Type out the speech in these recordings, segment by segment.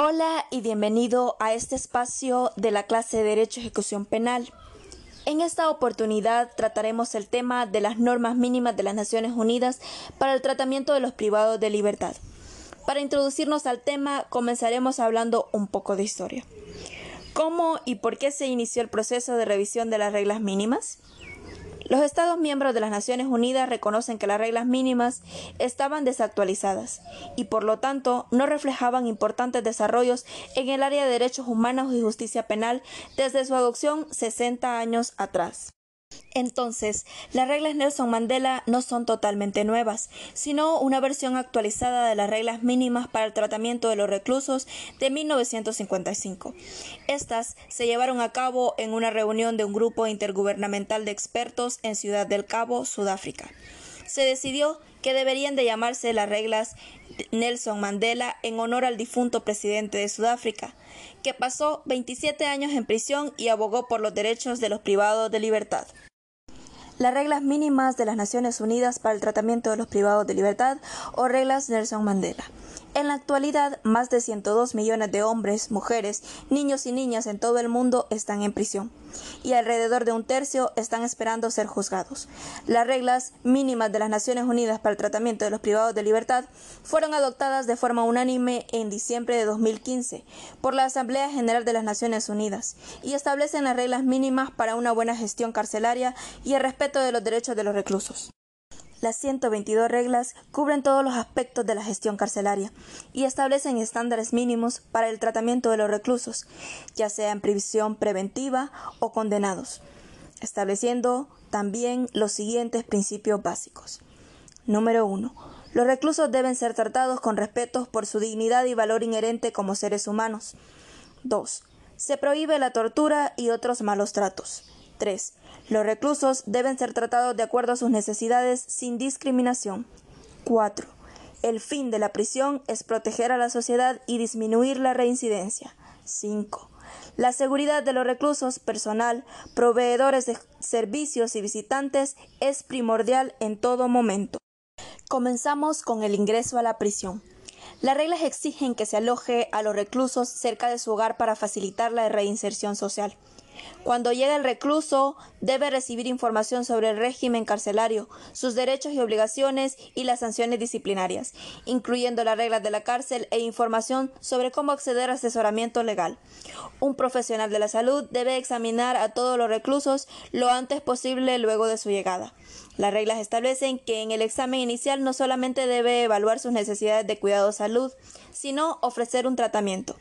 Hola y bienvenido a este espacio de la clase de Derecho Ejecución Penal. En esta oportunidad trataremos el tema de las normas mínimas de las Naciones Unidas para el tratamiento de los privados de libertad. Para introducirnos al tema, comenzaremos hablando un poco de historia. ¿Cómo y por qué se inició el proceso de revisión de las reglas mínimas? Los Estados miembros de las Naciones Unidas reconocen que las reglas mínimas estaban desactualizadas y por lo tanto no reflejaban importantes desarrollos en el área de derechos humanos y justicia penal desde su adopción 60 años atrás. Entonces, las reglas Nelson Mandela no son totalmente nuevas, sino una versión actualizada de las reglas mínimas para el tratamiento de los reclusos de 1955. Estas se llevaron a cabo en una reunión de un grupo intergubernamental de expertos en Ciudad del Cabo, Sudáfrica. Se decidió que deberían de llamarse las reglas Nelson Mandela en honor al difunto presidente de Sudáfrica, que pasó 27 años en prisión y abogó por los derechos de los privados de libertad las reglas mínimas de las Naciones Unidas para el tratamiento de los privados de libertad o reglas Nelson Mandela. En la actualidad, más de 102 millones de hombres, mujeres, niños y niñas en todo el mundo están en prisión y alrededor de un tercio están esperando ser juzgados. Las reglas mínimas de las Naciones Unidas para el tratamiento de los privados de libertad fueron adoptadas de forma unánime en diciembre de 2015 por la Asamblea General de las Naciones Unidas y establecen las reglas mínimas para una buena gestión carcelaria y el respeto de los derechos de los reclusos. Las 122 reglas cubren todos los aspectos de la gestión carcelaria y establecen estándares mínimos para el tratamiento de los reclusos, ya sea en prisión preventiva o condenados, estableciendo también los siguientes principios básicos. Número 1. Los reclusos deben ser tratados con respeto por su dignidad y valor inherente como seres humanos. 2. Se prohíbe la tortura y otros malos tratos. 3. Los reclusos deben ser tratados de acuerdo a sus necesidades sin discriminación. 4. El fin de la prisión es proteger a la sociedad y disminuir la reincidencia. 5. La seguridad de los reclusos, personal, proveedores de servicios y visitantes es primordial en todo momento. Comenzamos con el ingreso a la prisión. Las reglas exigen que se aloje a los reclusos cerca de su hogar para facilitar la reinserción social. Cuando llega el recluso, debe recibir información sobre el régimen carcelario, sus derechos y obligaciones y las sanciones disciplinarias, incluyendo las reglas de la cárcel e información sobre cómo acceder a asesoramiento legal. Un profesional de la salud debe examinar a todos los reclusos lo antes posible luego de su llegada. Las reglas establecen que en el examen inicial no solamente debe evaluar sus necesidades de cuidado de salud, sino ofrecer un tratamiento.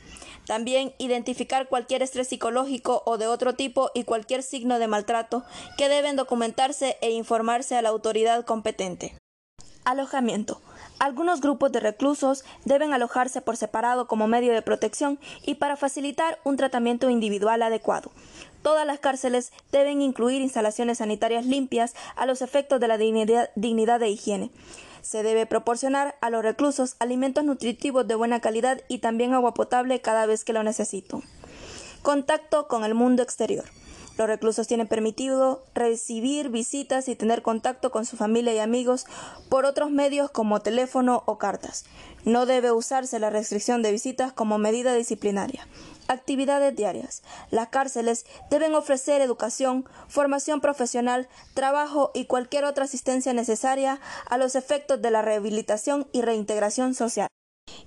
También identificar cualquier estrés psicológico o de otro tipo y cualquier signo de maltrato que deben documentarse e informarse a la autoridad competente. Alojamiento. Algunos grupos de reclusos deben alojarse por separado como medio de protección y para facilitar un tratamiento individual adecuado. Todas las cárceles deben incluir instalaciones sanitarias limpias a los efectos de la dignidad, dignidad de higiene. Se debe proporcionar a los reclusos alimentos nutritivos de buena calidad y también agua potable cada vez que lo necesito. Contacto con el mundo exterior. Los reclusos tienen permitido recibir visitas y tener contacto con su familia y amigos por otros medios como teléfono o cartas. No debe usarse la restricción de visitas como medida disciplinaria. Actividades diarias. Las cárceles deben ofrecer educación, formación profesional, trabajo y cualquier otra asistencia necesaria a los efectos de la rehabilitación y reintegración social.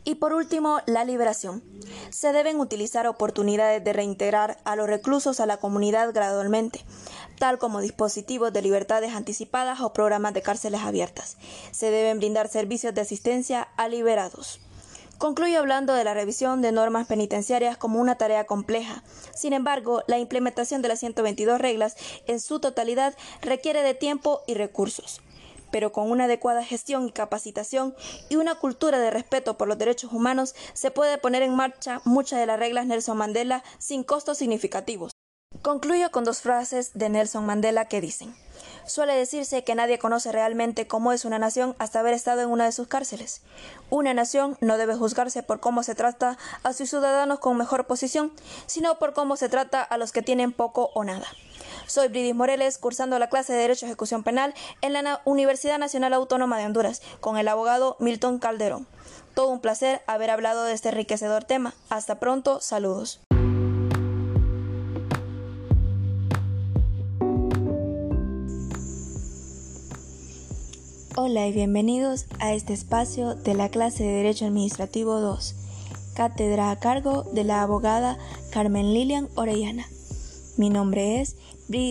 Y por último, la liberación. Se deben utilizar oportunidades de reintegrar a los reclusos a la comunidad gradualmente, tal como dispositivos de libertades anticipadas o programas de cárceles abiertas. Se deben brindar servicios de asistencia a liberados. Concluye hablando de la revisión de normas penitenciarias como una tarea compleja. Sin embargo, la implementación de las 122 reglas en su totalidad requiere de tiempo y recursos pero con una adecuada gestión y capacitación y una cultura de respeto por los derechos humanos se puede poner en marcha muchas de las reglas Nelson Mandela sin costos significativos. Concluyo con dos frases de Nelson Mandela que dicen Suele decirse que nadie conoce realmente cómo es una nación hasta haber estado en una de sus cárceles. Una nación no debe juzgarse por cómo se trata a sus ciudadanos con mejor posición, sino por cómo se trata a los que tienen poco o nada. Soy Bridis Moreles, cursando la clase de Derecho y Ejecución Penal en la Universidad Nacional Autónoma de Honduras, con el abogado Milton Calderón. todo un placer haber hablado de este enriquecedor tema. Hasta pronto, saludos. Hola y bienvenidos a este espacio de la clase de Derecho Administrativo 2, cátedra a cargo de la abogada Carmen Lilian Orellana. Mi nombre es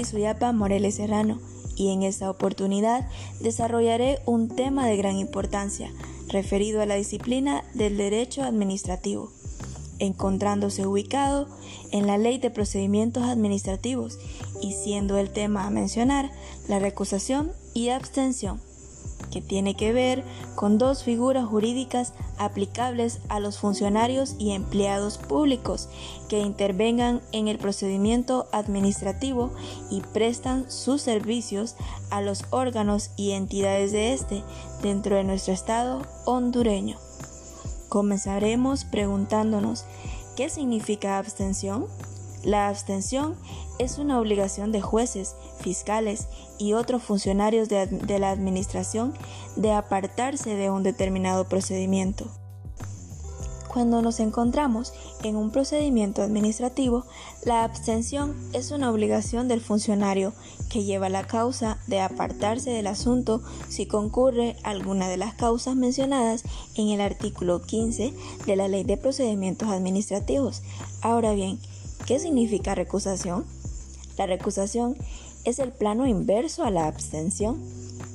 Suyapa Moreles Serrano y en esta oportunidad desarrollaré un tema de gran importancia referido a la disciplina del derecho administrativo, encontrándose ubicado en la Ley de Procedimientos Administrativos y siendo el tema a mencionar la recusación y abstención que tiene que ver con dos figuras jurídicas aplicables a los funcionarios y empleados públicos que intervengan en el procedimiento administrativo y prestan sus servicios a los órganos y entidades de este dentro de nuestro Estado hondureño. Comenzaremos preguntándonos, ¿qué significa abstención? La abstención es una obligación de jueces, fiscales y otros funcionarios de, la Administración de apartarse de un determinado procedimiento. Cuando nos encontramos en un procedimiento administrativo, la abstención es una obligación del funcionario que lleva la causa de apartarse del asunto si concurre alguna de las causas mencionadas en el artículo 15 de la Ley de Procedimientos Administrativos. Ahora bien, ¿Qué significa recusación? La recusación es el plano inverso a la abstención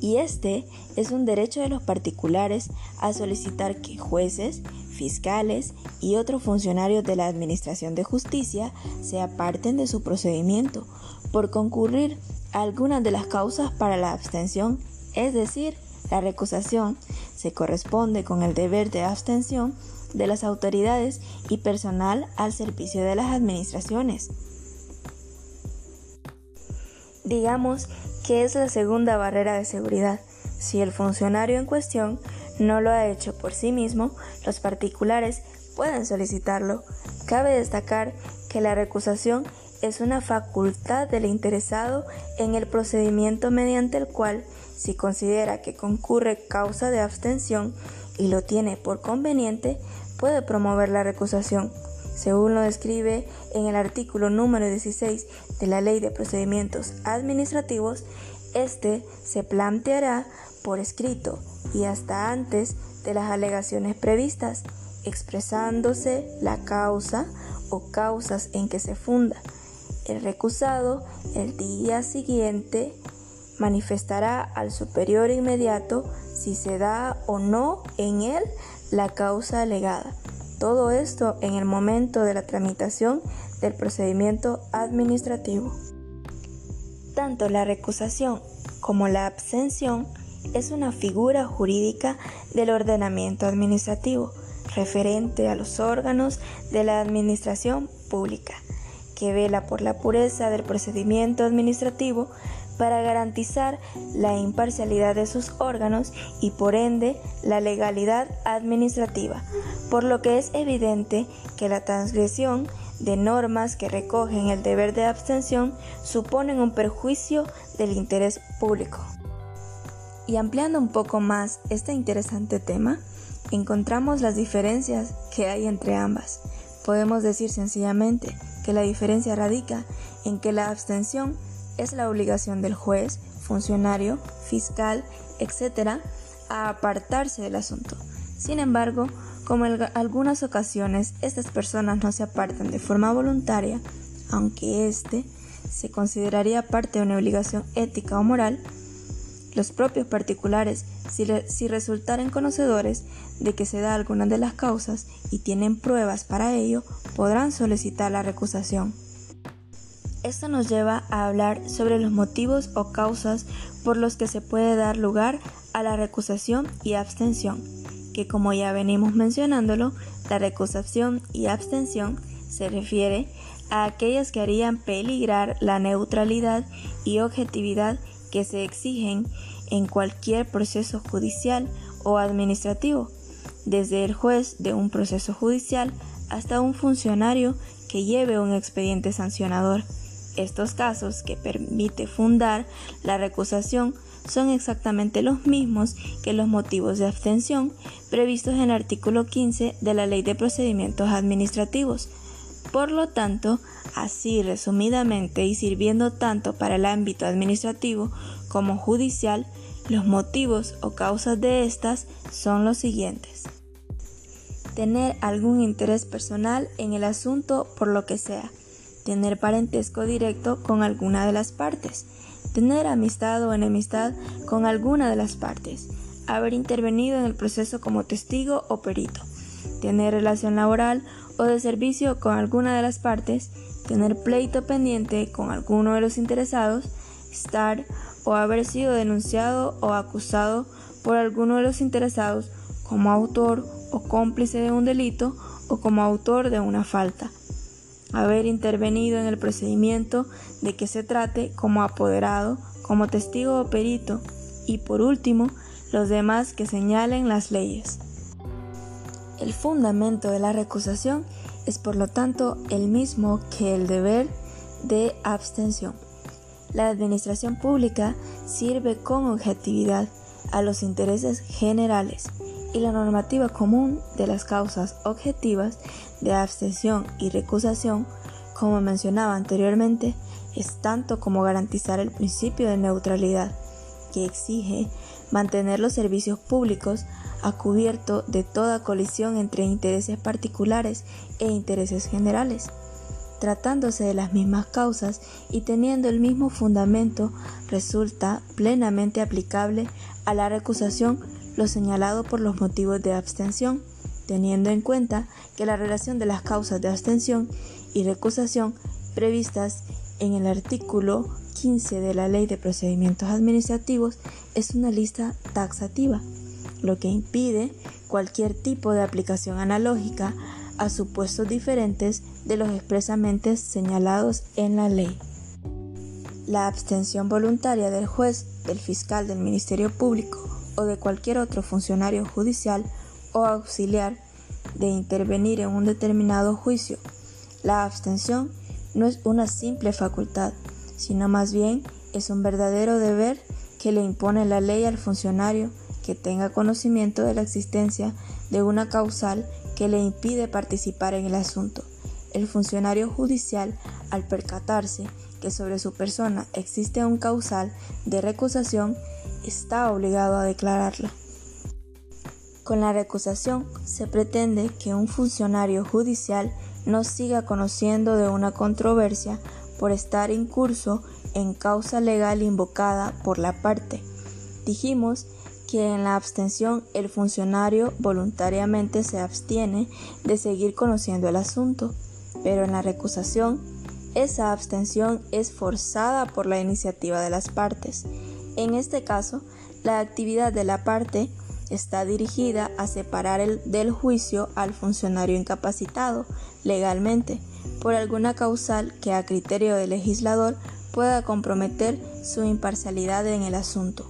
y este es un derecho de los particulares a solicitar que jueces, fiscales y otros funcionarios de la Administración de Justicia se aparten de su procedimiento por concurrir a algunas de las causas para la abstención, es decir, la recusación se corresponde con el deber de abstención de las autoridades y personal al servicio de las administraciones. Digamos que es la segunda barrera de seguridad. Si el funcionario en cuestión no lo ha hecho por sí mismo, los particulares pueden solicitarlo. Cabe destacar que la recusación es una facultad del interesado en el procedimiento mediante el cual, si considera que concurre causa de abstención y lo tiene por conveniente, puede promover la recusación, según lo describe en el artículo número 16 de la Ley de Procedimientos Administrativos, este se planteará por escrito y hasta antes de las alegaciones previstas, expresándose la causa o causas en que se funda. El recusado el día siguiente manifestará al superior inmediato si se da o no en él la causa alegada. Todo esto en el momento de la tramitación del procedimiento administrativo. Tanto la recusación como la abstención es una figura jurídica del ordenamiento administrativo referente a los órganos de la administración pública, que vela por la pureza del procedimiento administrativo para garantizar la imparcialidad de sus órganos y por ende la legalidad administrativa, por lo que es evidente que la transgresión de normas que recogen el deber de abstención suponen un perjuicio del interés público. Y ampliando un poco más este interesante tema, encontramos las diferencias que hay entre ambas. Podemos decir sencillamente que la diferencia radica en que la abstención es la obligación del juez, funcionario, fiscal, etc., a apartarse del asunto. Sin embargo, como en algunas ocasiones estas personas no se apartan de forma voluntaria, aunque éste se consideraría parte de una obligación ética o moral, los propios particulares, si, si, resultaren conocedores de que se da alguna de las causas y tienen pruebas para ello, podrán solicitar la recusación. Esto nos lleva a hablar sobre los motivos o causas por los que se puede dar lugar a la recusación y abstención, que como ya venimos mencionándolo, la recusación y abstención se refiere a aquellas que harían peligrar la neutralidad y objetividad que se exigen en cualquier proceso judicial o administrativo, desde el juez de un proceso judicial hasta un funcionario que lleve un expediente sancionador Estos casos que permite fundar la recusación son exactamente los mismos que los motivos de abstención previstos en el artículo 15 de la Ley de Procedimientos Administrativos. Por lo tanto, así resumidamente y sirviendo tanto para el ámbito administrativo como judicial, los motivos o causas de estas son los siguientes. Tener algún interés personal en el asunto por lo que sea. Tener parentesco directo con alguna de las partes tener amistad o enemistad con alguna de las partes, haber intervenido en el proceso como testigo o perito, tener relación laboral o de servicio con alguna de las partes, tener pleito pendiente con alguno de los interesados, estar o haber sido denunciado o acusado por alguno de los interesados como autor o cómplice de un delito o como autor de una falta haber intervenido en el procedimiento de que se trate como apoderado, como testigo o perito, y por último, los demás que señalen las leyes. El fundamento de la recusación es por lo tanto el mismo que el deber de abstención. La administración pública sirve con objetividad a los intereses generales y la normativa común de las causas objetivas de abstención y recusación, como mencionaba anteriormente, es tanto como garantizar el principio de neutralidad, que exige mantener los servicios públicos a cubierto de toda colisión entre intereses particulares e intereses generales. Tratándose de las mismas causas y teniendo el mismo fundamento, resulta plenamente aplicable a la recusación lo señalado por los motivos de abstención teniendo en cuenta que la relación de las causas de abstención y recusación previstas en el artículo 15 de la Ley de Procedimientos Administrativos es una lista taxativa, lo que impide cualquier tipo de aplicación analógica a supuestos diferentes de los expresamente señalados en la ley. La abstención voluntaria del juez, del fiscal del Ministerio Público o de cualquier otro funcionario judicial o auxiliar de intervenir en un determinado juicio. La abstención no es una simple facultad, sino más bien es un verdadero deber que le impone la ley al funcionario que tenga conocimiento de la existencia de una causal que le impide participar en el asunto. El funcionario judicial, al percatarse que sobre su persona existe un causal de recusación, está obligado a declararla. Con la recusación se pretende que un funcionario judicial no siga conociendo de una controversia por estar incurso en causa legal invocada por la parte. Dijimos que en la abstención el funcionario voluntariamente se abstiene de seguir conociendo el asunto, pero en la recusación esa abstención es forzada por la iniciativa de las partes. En este caso, la actividad de la parte está dirigida a separar el, del juicio al funcionario incapacitado legalmente por alguna causal que a criterio del legislador pueda comprometer su imparcialidad en el asunto.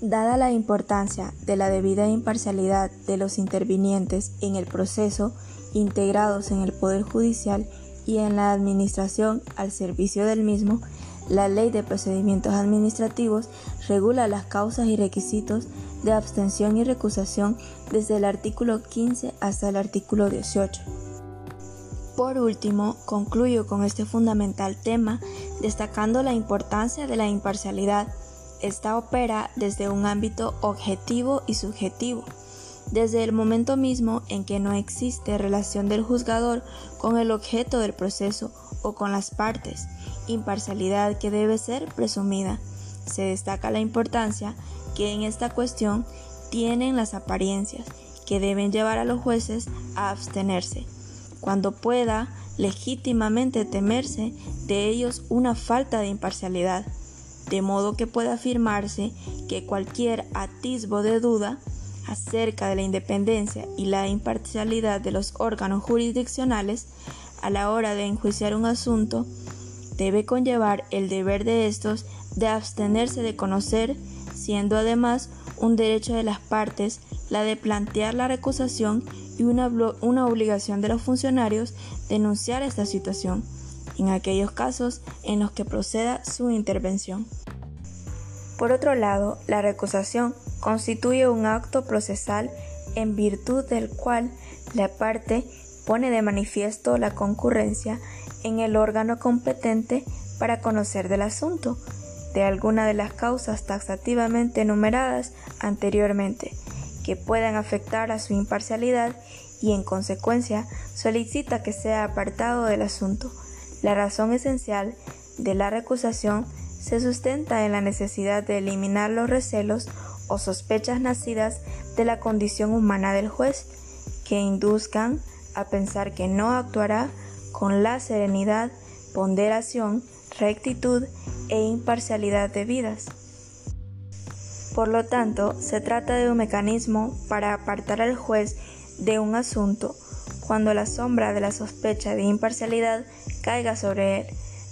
Dada la importancia de la debida imparcialidad de los intervinientes en el proceso integrados en el Poder Judicial y en la Administración al servicio del mismo, la Ley de Procedimientos Administrativos regula las causas y requisitos de abstención y recusación desde el artículo 15 hasta el artículo 18. Por último, concluyo con este fundamental tema destacando la importancia de la imparcialidad. Esta opera desde un ámbito objetivo y subjetivo, desde el momento mismo en que no existe relación del juzgador con el objeto del proceso o con las partes, imparcialidad que debe ser presumida. Se destaca la importancia que en esta cuestión tienen las apariencias que deben llevar a los jueces a abstenerse, cuando pueda legítimamente temerse de ellos una falta de imparcialidad, de modo que pueda afirmarse que cualquier atisbo de duda acerca de la independencia y la imparcialidad de los órganos jurisdiccionales a la hora de enjuiciar un asunto debe conllevar el deber de estos de abstenerse de conocer siendo además un derecho de las partes la de plantear la recusación y una, una obligación de los funcionarios denunciar esta situación, en aquellos casos en los que proceda su intervención. Por otro lado, la recusación constituye un acto procesal en virtud del cual la parte pone de manifiesto la concurrencia en el órgano competente para conocer del asunto, de alguna de las causas taxativamente enumeradas anteriormente, que puedan afectar a su imparcialidad y en consecuencia solicita que sea apartado del asunto. La razón esencial de la recusación se sustenta en la necesidad de eliminar los recelos o sospechas nacidas de la condición humana del juez, que induzcan a pensar que no actuará con la serenidad, ponderación, rectitud e imparcialidad debidas. Por lo tanto, se trata de un mecanismo para apartar al juez de un asunto cuando la sombra de la sospecha de imparcialidad caiga sobre él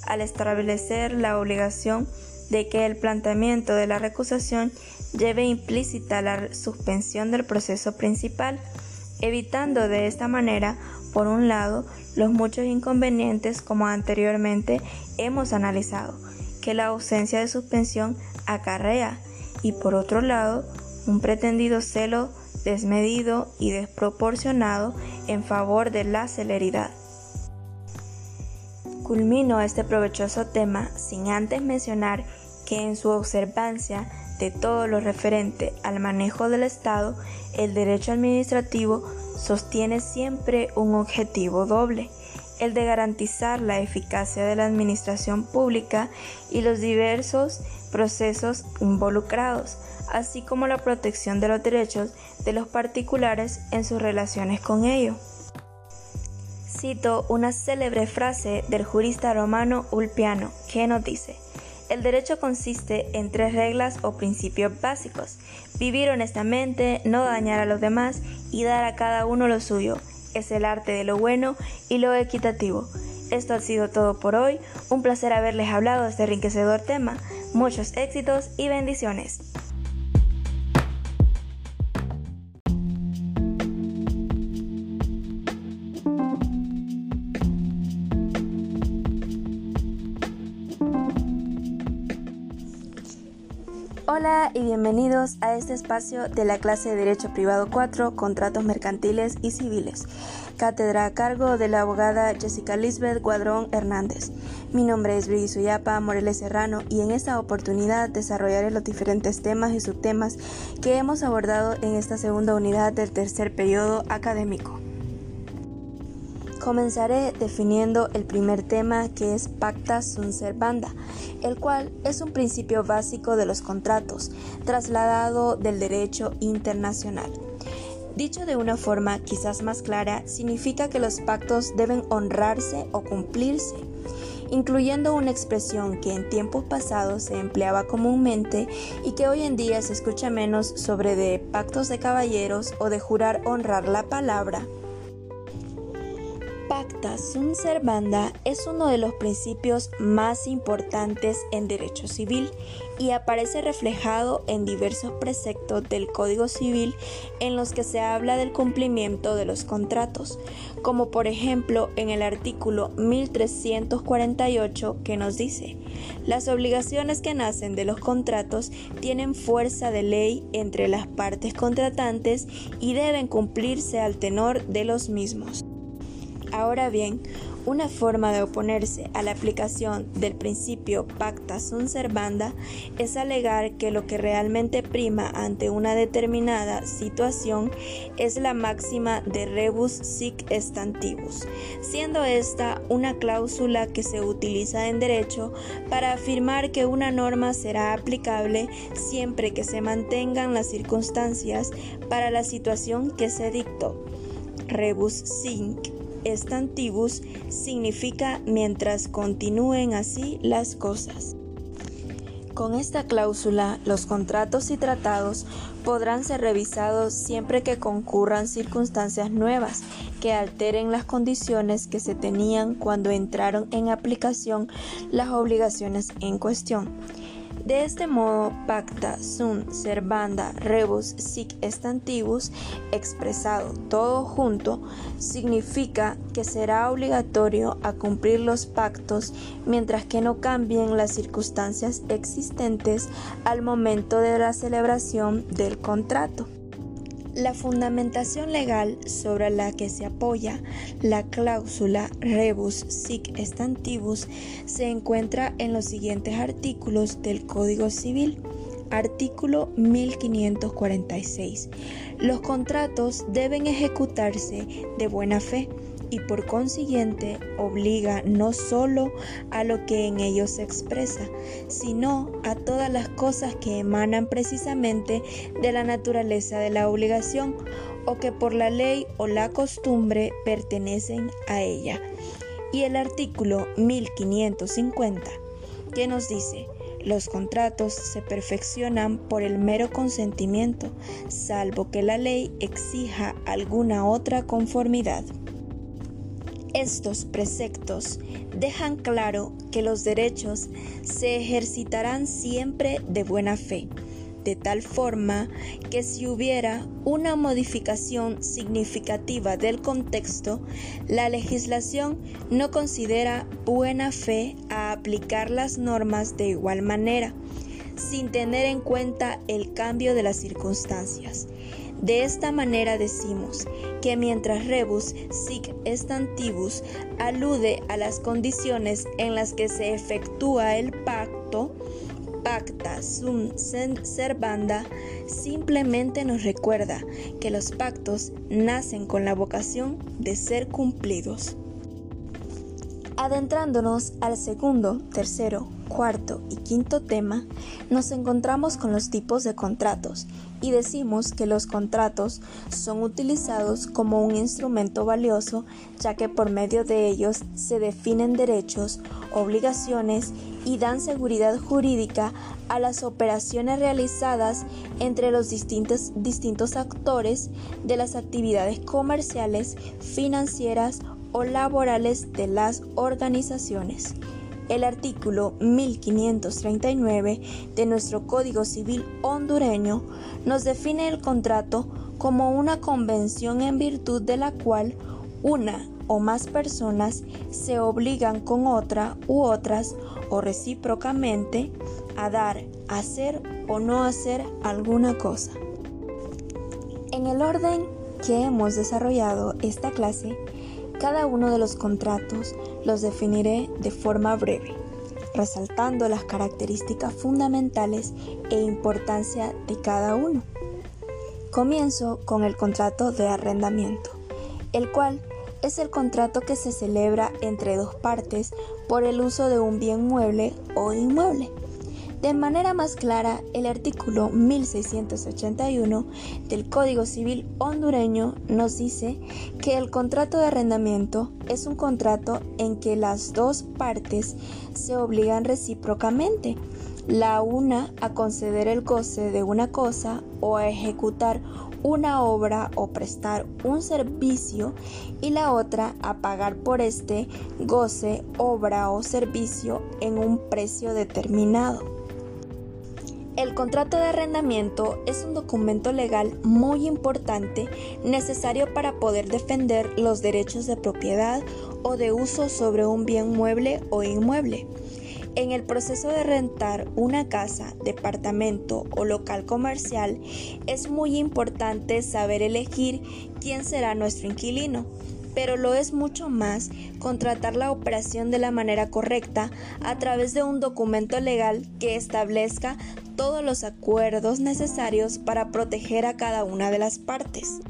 al establecer la obligación de que el planteamiento de la recusación lleve implícita la suspensión del proceso principal, evitando de esta manera, por un lado, los muchos inconvenientes como anteriormente hemos analizado, que la ausencia de suspensión acarrea, y por otro lado, un pretendido celo desmedido y desproporcionado en favor de la celeridad. Culmino este provechoso tema sin antes mencionar que en su observancia de todo lo referente al manejo del Estado, el derecho administrativo sostiene siempre un objetivo doble, el de garantizar la eficacia de la administración pública y los diversos procesos involucrados, así como la protección de los derechos de los particulares en sus relaciones con ello cito una célebre frase del jurista romano Ulpiano, que nos dice, el derecho consiste en tres reglas o principios básicos. Vivir honestamente, no dañar a los demás y dar a cada uno lo suyo. Es el arte de lo bueno y lo equitativo. Esto ha sido todo por hoy. Un placer haberles hablado de este enriquecedor tema. Muchos éxitos y bendiciones. Hola y bienvenidos a este espacio de la clase de Derecho Privado 4, Contratos Mercantiles y Civiles, cátedra a cargo de la abogada Jessica Lisbeth Guadrón Hernández. Mi nombre es Brigi Suyapa Moreles Serrano y en esta oportunidad desarrollaré los diferentes temas y subtemas que hemos abordado en esta segunda unidad del tercer periodo académico. Comenzaré definiendo el primer tema que es pacta sunt servanda, el cual es un principio básico de los contratos, trasladado del derecho internacional. Dicho de una forma quizás más clara, significa que los pactos deben honrarse o cumplirse, incluyendo una expresión que en tiempos pasados se empleaba comúnmente y que hoy en día se escucha menos sobre de pactos de caballeros o de jurar honrar la palabra Pacta sunt servanda es uno de los principios más importantes en derecho civil y aparece reflejado en diversos preceptos del Código Civil en los que se habla del cumplimiento de los contratos, como por ejemplo en el artículo 1348 que nos dice, las obligaciones que nacen de los contratos tienen fuerza de ley entre las partes contratantes y deben cumplirse al tenor de los mismos. Ahora bien, una forma de oponerse a la aplicación del principio pacta sunt servanda es alegar que lo que realmente prima ante una determinada situación es la máxima de rebus sic stantibus, siendo esta una cláusula que se utiliza en derecho para afirmar que una norma será aplicable siempre que se mantengan las circunstancias para la situación que se dictó. Rebus sic Estantibus significa mientras continúen así las cosas. Con esta cláusula, los contratos y tratados podrán ser revisados siempre que concurran circunstancias nuevas que alteren las condiciones que se tenían cuando entraron en aplicación las obligaciones en cuestión. De este modo, pacta sunt servanda rebus sic estantibus, expresado todo junto, significa que será obligatorio a cumplir los pactos mientras que no cambien las circunstancias existentes al momento de la celebración del contrato. La fundamentación legal sobre la que se apoya la cláusula rebus sic stantibus se encuentra en los siguientes artículos del Código Civil. Artículo 1546. Los contratos deben ejecutarse de buena fe y por consiguiente obliga no solo a lo que en ellos se expresa, sino a todas las cosas que emanan precisamente de la naturaleza de la obligación o que por la ley o la costumbre pertenecen a ella. Y el artículo 1550, que nos dice, los contratos se perfeccionan por el mero consentimiento, salvo que la ley exija alguna otra conformidad. Estos preceptos dejan claro que los derechos se ejercitarán siempre de buena fe, de tal forma que si hubiera una modificación significativa del contexto, la legislación no considera buena fe a aplicar las normas de igual manera, sin tener en cuenta el cambio de las circunstancias. De esta manera decimos que mientras rebus sic estantibus alude a las condiciones en las que se efectúa el pacto, pacta sum servanda simplemente nos recuerda que los pactos nacen con la vocación de ser cumplidos. Adentrándonos al segundo, tercero, cuarto y quinto tema, nos encontramos con los tipos de contratos y decimos que los contratos son utilizados como un instrumento valioso ya que por medio de ellos se definen derechos, obligaciones y dan seguridad jurídica a las operaciones realizadas entre los distintos, distintos actores de las actividades comerciales, financieras o laborales de las organizaciones. El artículo 1539 de nuestro Código Civil hondureño nos define el contrato como una convención en virtud de la cual una o más personas se obligan con otra u otras o recíprocamente a dar, hacer o no hacer alguna cosa. En el orden que hemos desarrollado esta clase, cada uno de los contratos los definiré de forma breve, resaltando las características fundamentales e importancia de cada uno. Comienzo con el contrato de arrendamiento, el cual es el contrato que se celebra entre dos partes por el uso de un bien mueble o inmueble de manera más clara, el artículo 1681 del Código Civil hondureño nos dice que el contrato de arrendamiento es un contrato en que las dos partes se obligan recíprocamente, la una a conceder el goce de una cosa o a ejecutar una obra o prestar un servicio y la otra a pagar por este goce, obra o servicio en un precio determinado. El contrato de arrendamiento es un documento legal muy importante necesario para poder defender los derechos de propiedad o de uso sobre un bien mueble o inmueble. En el proceso de rentar una casa, departamento o local comercial es muy importante saber elegir quién será nuestro inquilino pero lo es mucho más contratar la operación de la manera correcta a través de un documento legal que establezca todos los acuerdos necesarios para proteger a cada una de las partes.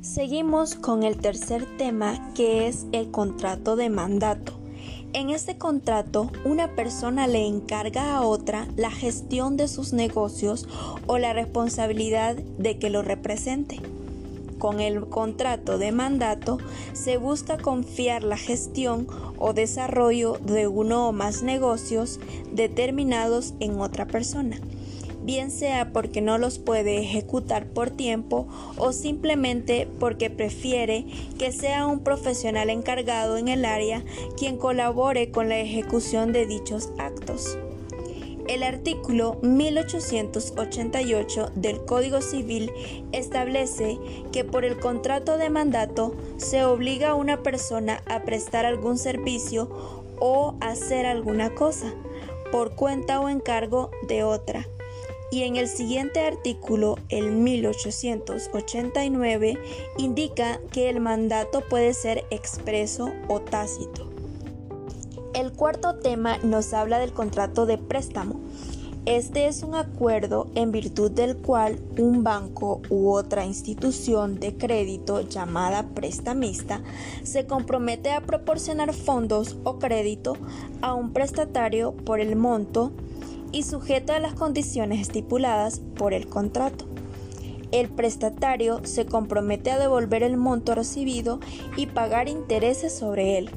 Seguimos con el tercer tema que es el contrato de mandato. En este contrato, una persona le encarga a otra la gestión de sus negocios o la responsabilidad de que lo represente. Con el contrato de mandato se busca confiar la gestión o desarrollo de uno o más negocios determinados en otra persona, bien sea porque no los puede ejecutar por tiempo o simplemente porque prefiere que sea un profesional encargado en el área quien colabore con la ejecución de dichos actos. El artículo 1888 del Código Civil establece que por el contrato de mandato se obliga a una persona a prestar algún servicio o hacer alguna cosa por cuenta o encargo de otra. Y en el siguiente artículo, el 1889, indica que el mandato puede ser expreso o tácito. El cuarto tema nos habla del contrato de préstamo. Este es un acuerdo en virtud del cual un banco u otra institución de crédito llamada prestamista se compromete a proporcionar fondos o crédito a un prestatario por el monto y sujeto a las condiciones estipuladas por el contrato. El prestatario se compromete a devolver el monto recibido y pagar intereses sobre él.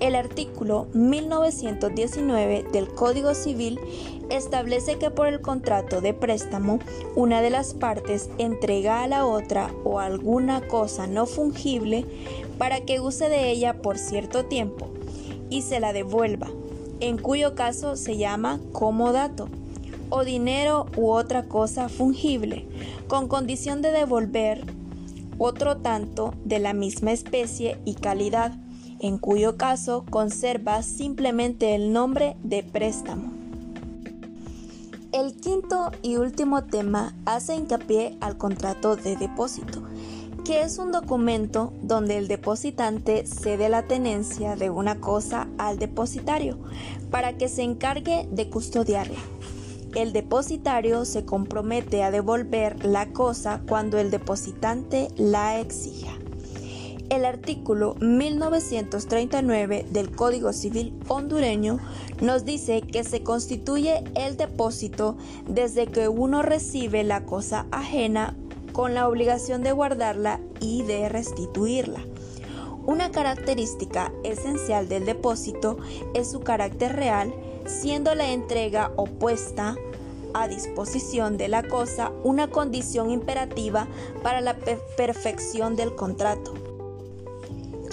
El artículo 1919 del Código Civil establece que por el contrato de préstamo, una de las partes entrega a la otra o alguna cosa no fungible para que use de ella por cierto tiempo y se la devuelva, en cuyo caso se llama comodato, o dinero u otra cosa fungible, con condición de devolver otro tanto de la misma especie y calidad en cuyo caso conserva simplemente el nombre de préstamo. El quinto y último tema hace hincapié al contrato de depósito, que es un documento donde el depositante cede la tenencia de una cosa al depositario para que se encargue de custodiarla. El depositario se compromete a devolver la cosa cuando el depositante la exija. El artículo 1939 del Código Civil hondureño nos dice que se constituye el depósito desde que uno recibe la cosa ajena con la obligación de guardarla y de restituirla. Una característica esencial del depósito es su carácter real, siendo la entrega opuesta a disposición de la cosa una condición imperativa para la perfección del contrato.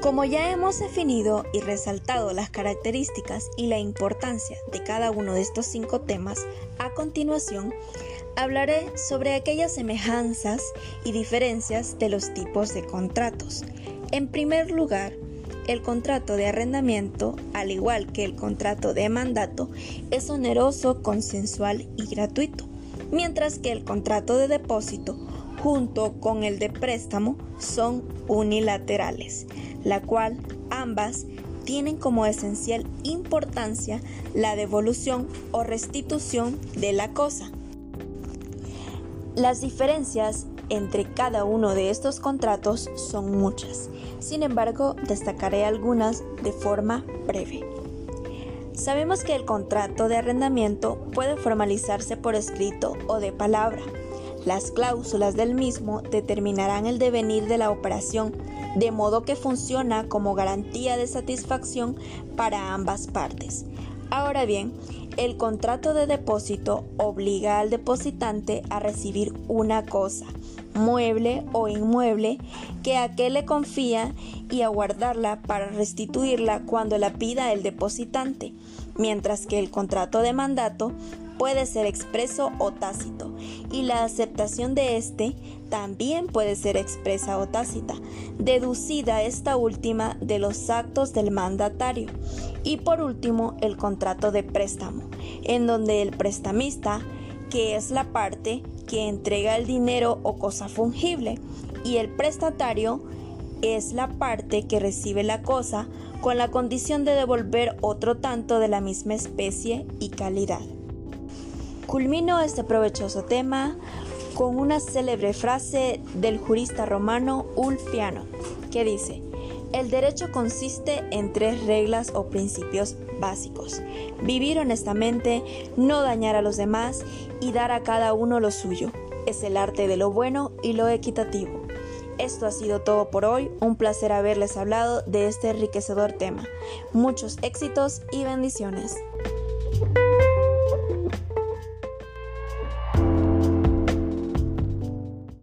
Como ya hemos definido y resaltado las características y la importancia de cada uno de estos cinco temas, a continuación hablaré sobre aquellas semejanzas y diferencias de los tipos de contratos. En primer lugar, el contrato de arrendamiento, al igual que el contrato de mandato, es oneroso, consensual y gratuito, mientras que el contrato de depósito junto con el de préstamo son unilaterales la cual ambas tienen como esencial importancia la devolución o restitución de la cosa. Las diferencias entre cada uno de estos contratos son muchas, sin embargo destacaré algunas de forma breve. Sabemos que el contrato de arrendamiento puede formalizarse por escrito o de palabra. Las cláusulas del mismo determinarán el devenir de la operación de modo que funciona como garantía de satisfacción para ambas partes. Ahora bien, el contrato de depósito obliga al depositante a recibir una cosa, mueble o inmueble, que aquel le confía y a guardarla para restituirla cuando la pida el depositante, mientras que el contrato de mandato puede ser expreso o tácito, y la aceptación de éste también puede ser expresa o tácita, deducida esta última de los actos del mandatario. Y por último, el contrato de préstamo, en donde el prestamista, que es la parte que entrega el dinero o cosa fungible, y el prestatario es la parte que recibe la cosa con la condición de devolver otro tanto de la misma especie y calidad. Culmino este provechoso tema con una célebre frase del jurista romano Ulpiano, que dice, el derecho consiste en tres reglas o principios básicos. Vivir honestamente, no dañar a los demás y dar a cada uno lo suyo. Es el arte de lo bueno y lo equitativo. Esto ha sido todo por hoy. Un placer haberles hablado de este enriquecedor tema. Muchos éxitos y bendiciones.